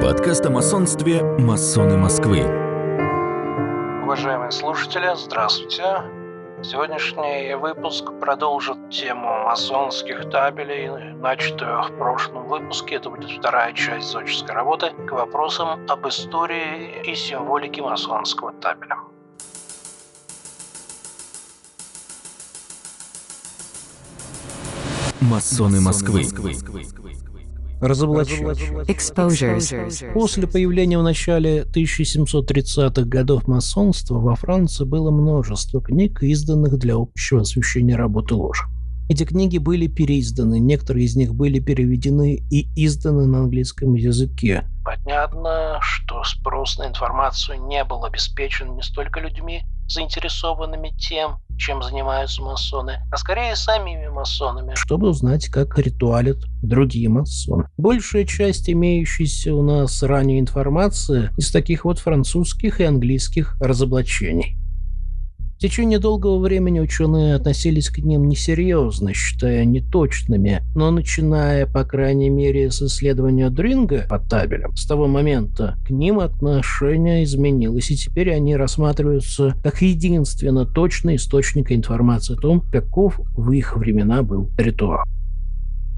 Подкаст о масонстве «Масоны Москвы». Уважаемые слушатели, здравствуйте. Сегодняшний выпуск продолжит тему масонских табелей, начатую в прошлом выпуске. Это будет вторая часть зодческой работы к вопросам об истории и символике масонского табеля. Масоны Москвы. Разоблачение. Exposures. После появления в начале 1730-х годов масонства во Франции было множество книг, изданных для общего освещения работы ложи. Эти книги были переизданы, некоторые из них были переведены и изданы на английском языке. Понятно, что спрос на информацию не был обеспечен не столько людьми, заинтересованными тем, чем занимаются масоны, а скорее самими масонами. чтобы узнать, как ритуалят другие масоны. Большая часть имеющейся у нас ранее информации из таких вот французских и английских разоблачений. В течение долгого времени ученые относились к ним несерьезно, считая неточными, но начиная, по крайней мере, с исследования Дринга по табелям, с того момента к ним отношение изменилось, и теперь они рассматриваются как единственно точный источник информации о том, каков в их времена был ритуал.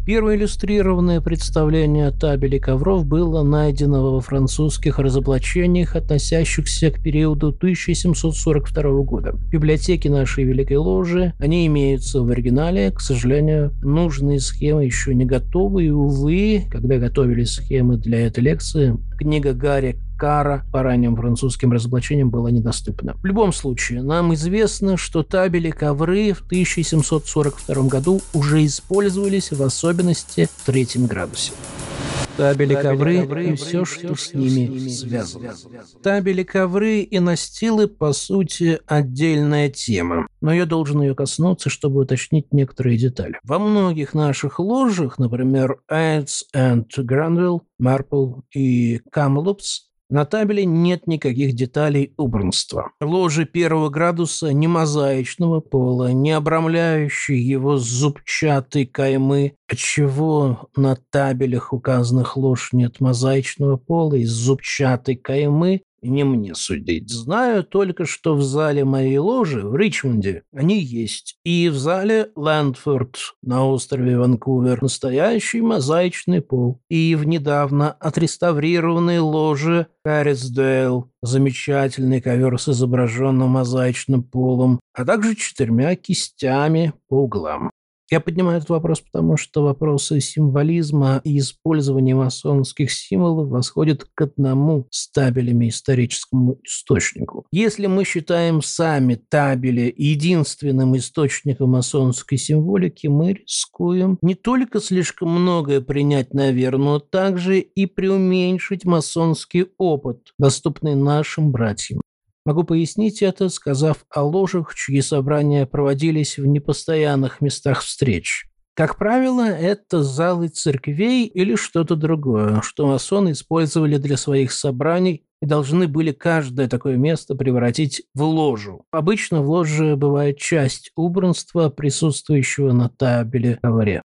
Первое иллюстрированное представление табели ковров было найдено во французских разоблачениях, относящихся к периоду 1742 года. В библиотеке нашей Великой Ложи они имеются в оригинале. К сожалению, нужные схемы еще не готовы, и, увы, когда готовили схемы для этой лекции, книга Гарри Кара по ранним французским разоблачениям была недоступна. В любом случае, нам известно, что табели ковры в 1742 году уже использовались, в особенности в третьем градусе. Табели ковры и все, что с ними связано. Табели ковры и настилы, по сути, отдельная тема. Но я должен ее коснуться, чтобы уточнить некоторые детали. Во многих наших ложах, например, Aids and Granville, Marple и Камлупс, на табеле нет никаких деталей убранства. Ложи первого градуса не мозаичного пола, не обрамляющие его зубчатой каймы, отчего на табелях указанных лож нет мозаичного пола и зубчатой каймы, не мне судить. Знаю только, что в зале моей ложи в Ричмонде они есть. И в зале Лэндфорд на острове Ванкувер настоящий мозаичный пол. И в недавно отреставрированной ложе Каррисдейл замечательный ковер с изображенным мозаичным полом, а также четырьмя кистями по углам. Я поднимаю этот вопрос, потому что вопросы символизма и использования масонских символов восходят к одному с табелями историческому источнику. Если мы считаем сами табели единственным источником масонской символики, мы рискуем не только слишком многое принять на веру, но также и преуменьшить масонский опыт, доступный нашим братьям. Могу пояснить это, сказав о ложах, чьи собрания проводились в непостоянных местах встреч. Как правило, это залы церквей или что-то другое, что масоны использовали для своих собраний и должны были каждое такое место превратить в ложу. Обычно в ложе бывает часть убранства, присутствующего на табеле ковре.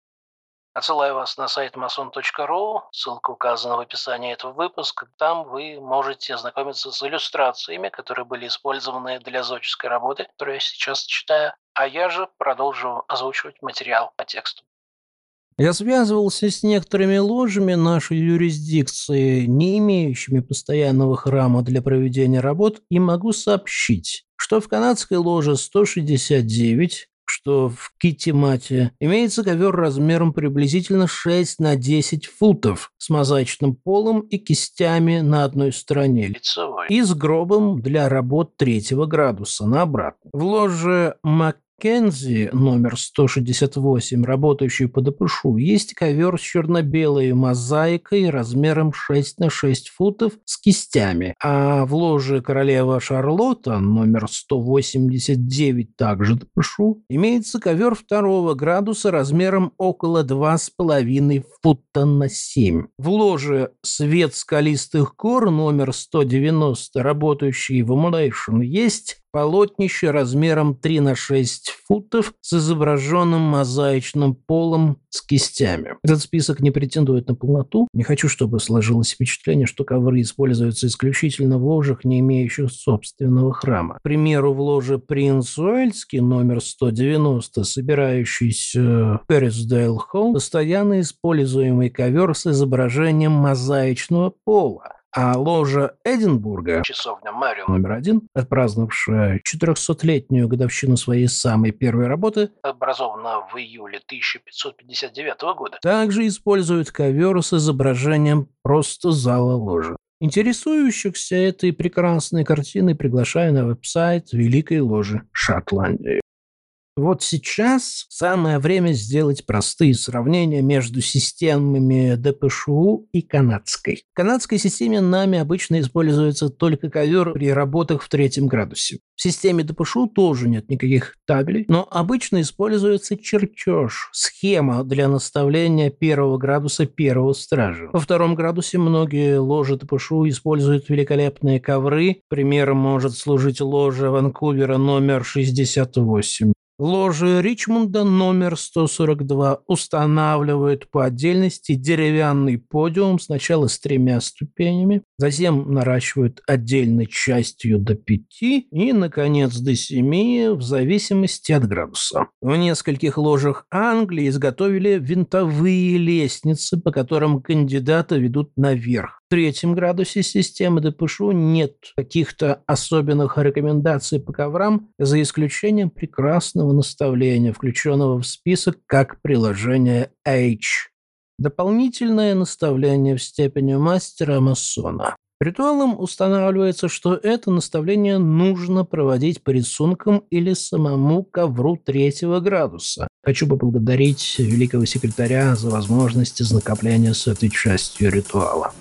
Отсылаю вас на сайт mason.ru, ссылка указана в описании этого выпуска. Там вы можете ознакомиться с иллюстрациями, которые были использованы для зодческой работы, которую я сейчас читаю, а я же продолжу озвучивать материал по тексту. Я связывался с некоторыми ложами нашей юрисдикции, не имеющими постоянного храма для проведения работ, и могу сообщить, что в канадской ложе 169 что в Китимате имеется ковер размером приблизительно 6 на 10 футов с мозаичным полом и кистями на одной стороне Лицевой. и с гробом для работ третьего градуса на обратно. В ложе Маккензи номер 168, работающий по ДПШУ, есть ковер с черно-белой мозаикой размером 6 на 6 футов с кистями, а в ложе королева Шарлотта номер 189, также ДПШУ, имеется ковер второго градуса размером около 2,5 фута на 7. В ложе свет скалистых гор номер 190, работающий в Emulation, есть полотнище размером 3 на 6 футов с изображенным мозаичным полом с кистями. Этот список не претендует на полноту. Не хочу, чтобы сложилось впечатление, что ковры используются исключительно в ложах, не имеющих собственного храма. К примеру, в ложе «Принц Уэльский» номер 190, собирающийся в Перрисдейл Холл, постоянно используемый ковер с изображением мозаичного пола а ложа Эдинбурга, часовня Марио, номер один, отпраздновавшая 400-летнюю годовщину своей самой первой работы, образована в июле 1559 года, также использует ковер с изображением просто зала ложи. Интересующихся этой прекрасной картиной приглашаю на веб-сайт Великой Ложи Шотландии. Вот сейчас самое время сделать простые сравнения между системами ДПШУ и канадской. В канадской системе нами обычно используется только ковер при работах в третьем градусе. В системе ДПШУ тоже нет никаких табелей, но обычно используется чертеж, схема для наставления первого градуса первого стража. Во втором градусе многие ложи ДПШУ используют великолепные ковры. Примером может служить ложа Ванкувера номер 68. Ложи Ричмонда номер 142 устанавливают по отдельности деревянный подиум сначала с тремя ступенями, затем наращивают отдельной частью до пяти и, наконец, до семи в зависимости от градуса. В нескольких ложах Англии изготовили винтовые лестницы, по которым кандидаты ведут наверх третьем градусе системы ДПШУ нет каких-то особенных рекомендаций по коврам, за исключением прекрасного наставления, включенного в список как приложение H. Дополнительное наставление в степени мастера-масона. Ритуалом устанавливается, что это наставление нужно проводить по рисункам или самому ковру третьего градуса. Хочу поблагодарить великого секретаря за возможность ознакомления с этой частью ритуала.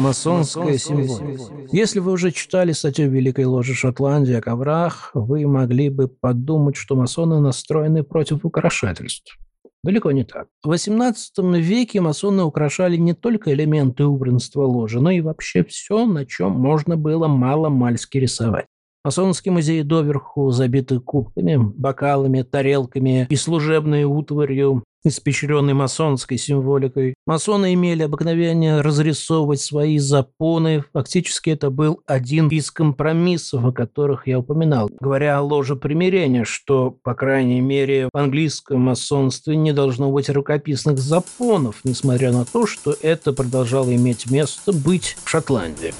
Масонская символика. Если вы уже читали статью Великой Ложи Шотландии о коврах, вы могли бы подумать, что масоны настроены против украшательств. Далеко не так. В XVIII веке масоны украшали не только элементы убранства ложи, но и вообще все, на чем можно было мало-мальски рисовать. Масонские музеи доверху забиты кубками, бокалами, тарелками и служебной утварью, испещренной масонской символикой. Масоны имели обыкновение разрисовывать свои запоны. Фактически это был один из компромиссов, о которых я упоминал, говоря о ложе примирения, что, по крайней мере, в английском масонстве не должно быть рукописных запонов, несмотря на то, что это продолжало иметь место быть в Шотландии.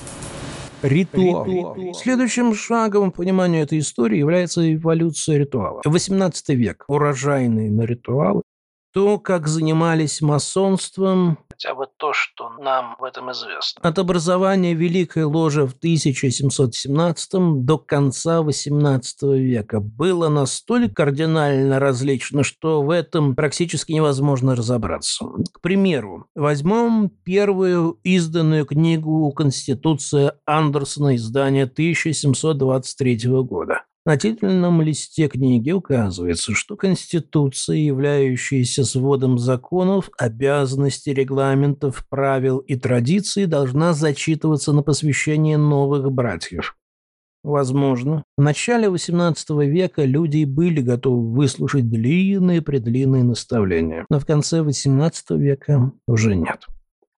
Ритуал. Ритуал. Следующим шагом в пониманию этой истории является эволюция ритуала. 18 век. Урожайный на ритуалы. То, как занимались масонством, хотя бы то, что нам в этом известно. От образования Великой Ложи в 1717 до конца XVIII века было настолько кардинально различно, что в этом практически невозможно разобраться. К примеру, возьмем первую изданную книгу «Конституция Андерсона» издания 1723 года. На титульном листе книги указывается, что Конституция, являющаяся сводом законов, обязанностей, регламентов, правил и традиций, должна зачитываться на посвящение новых братьев. Возможно, в начале XVIII века люди были готовы выслушать длинные-предлинные наставления, но в конце XVIII века уже нет.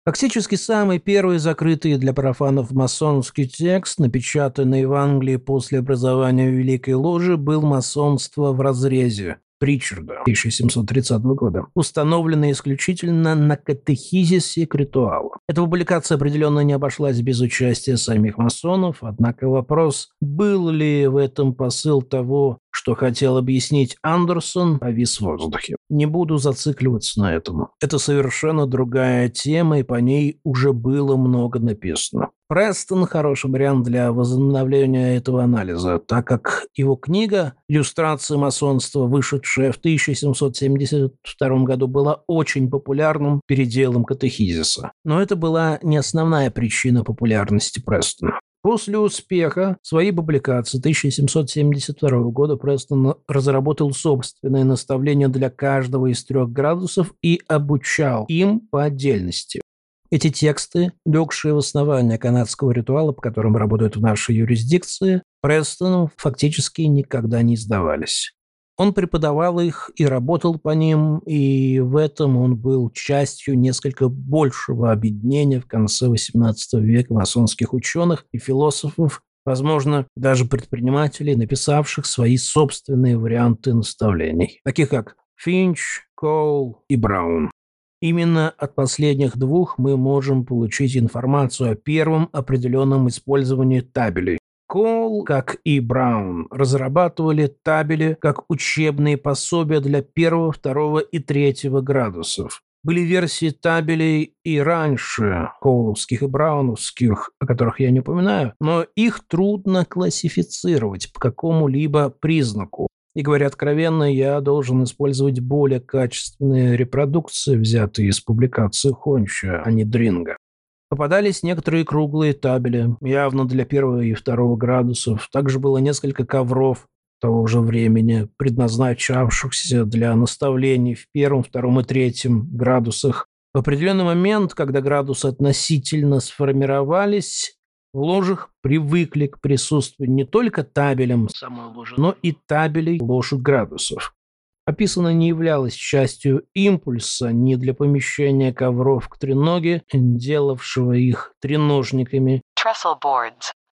Фактически самый первый закрытый для профанов масонский текст, напечатанный в Англии после образования Великой Ложи, был «Масонство в разрезе», Причарда 1730 года, установленная исключительно на катехизисе к ритуалу. Эта публикация определенно не обошлась без участия самих масонов, однако вопрос, был ли в этом посыл того, что хотел объяснить Андерсон, повис в воздухе. Не буду зацикливаться на этом. Это совершенно другая тема, и по ней уже было много написано. Престон – хороший вариант для возобновления этого анализа, так как его книга «Иллюстрация масонства», вышедшая в 1772 году, была очень популярным переделом катехизиса. Но это была не основная причина популярности Престона. После успеха своей публикации 1772 года Престон разработал собственное наставление для каждого из трех градусов и обучал им по отдельности. Эти тексты, легшие в основание канадского ритуала, по которым работают в нашей юрисдикции, Престоном фактически никогда не издавались. Он преподавал их и работал по ним, и в этом он был частью несколько большего объединения в конце XVIII века масонских ученых и философов, возможно, даже предпринимателей, написавших свои собственные варианты наставлений, таких как Финч, Коул и Браун. Именно от последних двух мы можем получить информацию о первом определенном использовании табелей. Коул, как и Браун, разрабатывали табели как учебные пособия для первого, второго и третьего градусов. Были версии табелей и раньше, коуловских и брауновских, о которых я не упоминаю, но их трудно классифицировать по какому-либо признаку. И говоря откровенно, я должен использовать более качественные репродукции, взятые из публикации Хонча, а не Дринга. Попадались некоторые круглые табели, явно для первого и второго градусов. Также было несколько ковров того же времени, предназначавшихся для наставлений в первом, втором и третьем градусах. В определенный момент, когда градусы относительно сформировались, в ложах привыкли к присутствию не только табелем самой ложи, но и табелей ложек градусов. Описано не являлось частью импульса ни для помещения ковров к треноге, делавшего их треножниками,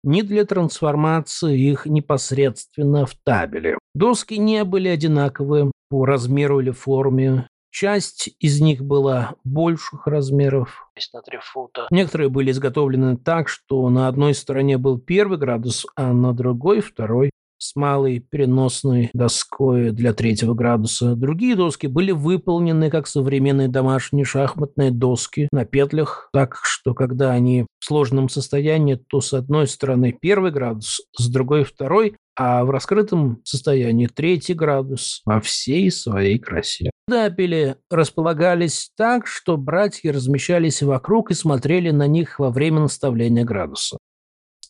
ни для трансформации их непосредственно в табели. Доски не были одинаковы по размеру или форме, Часть из них была больших размеров. на 3 фута. Некоторые были изготовлены так, что на одной стороне был первый градус, а на другой – второй с малой переносной доской для третьего градуса. Другие доски были выполнены как современные домашние шахматные доски на петлях, так что когда они в сложном состоянии, то с одной стороны первый градус, с другой второй, а в раскрытом состоянии третий градус во всей своей красе. Дапели располагались так, что братья размещались вокруг и смотрели на них во время наставления градуса.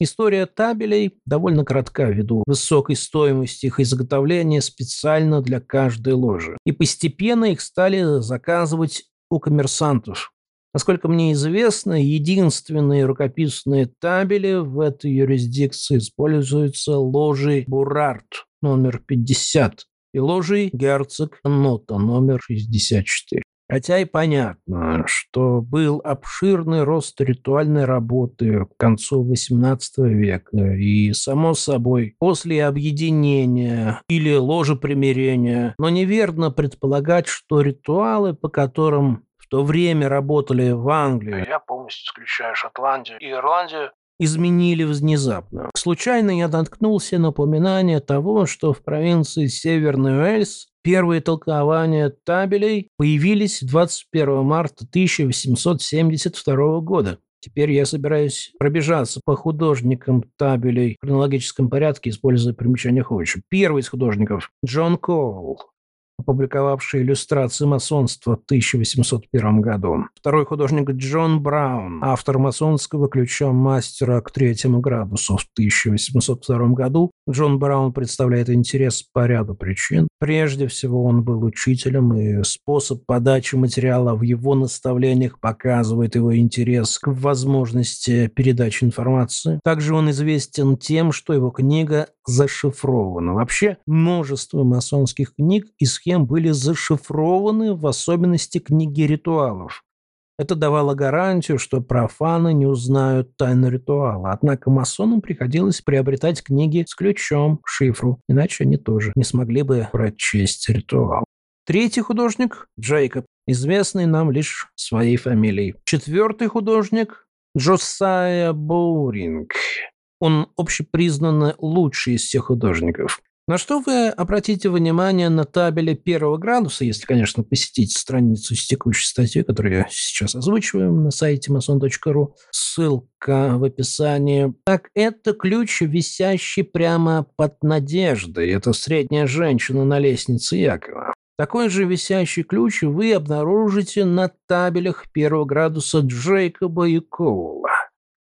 История табелей довольно коротка ввиду высокой стоимости их изготовления специально для каждой ложи. И постепенно их стали заказывать у коммерсантов. Насколько мне известно, единственные рукописные табели в этой юрисдикции используются ложей Бурарт номер 50 и ложей Герцог Нота номер 64. Хотя и понятно, что был обширный рост ритуальной работы к концу XVIII века, и, само собой, после объединения или ложи примирения, но неверно предполагать, что ритуалы, по которым в то время работали в Англии. Я полностью исключаю Шотландию и Ирландию изменили внезапно. Случайно я наткнулся на упоминание того, что в провинции Северный Уэльс первые толкования табелей появились 21 марта 1872 года. Теперь я собираюсь пробежаться по художникам табелей в хронологическом порядке, используя примечание Ходича. Первый из художников – Джон Коул, опубликовавший иллюстрации масонства в 1801 году. Второй художник Джон Браун, автор масонского ключа мастера к третьему градусу в 1802 году. Джон Браун представляет интерес по ряду причин. Прежде всего, он был учителем, и способ подачи материала в его наставлениях показывает его интерес к возможности передачи информации. Также он известен тем, что его книга зашифрована. Вообще, множество масонских книг и схем были зашифрованы, в особенности книги ритуалов. Это давало гарантию, что профаны не узнают тайну ритуала. Однако масонам приходилось приобретать книги с ключом к шифру, иначе они тоже не смогли бы прочесть ритуал. Третий художник – Джейкоб, известный нам лишь своей фамилией. Четвертый художник – Джосайя Боуринг. Он общепризнанно лучший из всех художников. На что вы обратите внимание на табеле первого градуса, если, конечно, посетите страницу с текущей статьей, которую я сейчас озвучиваю на сайте mason.ru, ссылка в описании. Так, это ключ, висящий прямо под надеждой. Это средняя женщина на лестнице Якова. Такой же висящий ключ вы обнаружите на табелях первого градуса Джейкоба и Коула.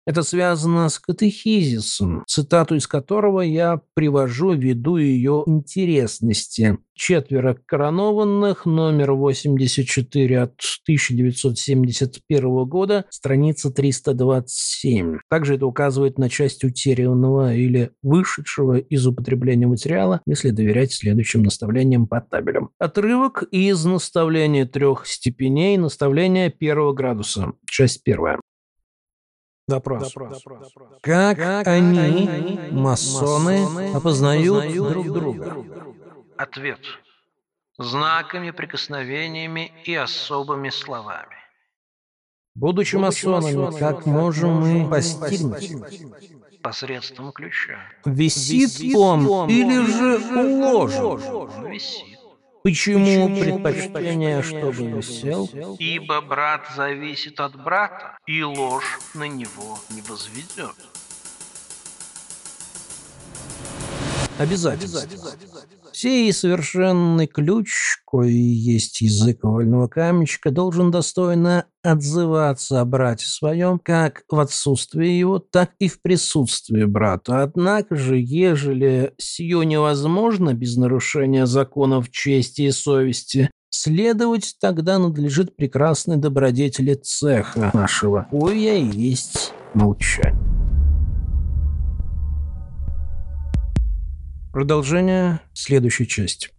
Это связано с катехизисом, цитату из которого я привожу ввиду ее интересности. «Четверо коронованных», номер 84 от 1971 года, страница 327. Также это указывает на часть утерянного или вышедшего из употребления материала, если доверять следующим наставлениям по табелям. Отрывок из наставления трех степеней наставления первого градуса. Часть первая. Вопрос. Как, они, масоны, опознают друг друга? Ответ. Знаками, прикосновениями и особыми словами. Будучи масонами, как можем мы постигнуть? Посредством ключа. Висит он или же уложен? Он висит. Почему предпочтение, чтобы висел? Ибо брат зависит от брата, и ложь на него не возведет. Обязательно. Сей совершенный ключ, кой есть язык вольного каменщика, должен достойно отзываться о брате своем, как в отсутствии его, так и в присутствии брата. Однако же, ежели сие невозможно без нарушения законов чести и совести, следовать тогда надлежит прекрасной добродетели цеха нашего, коя есть молчание. Продолжение следующей части.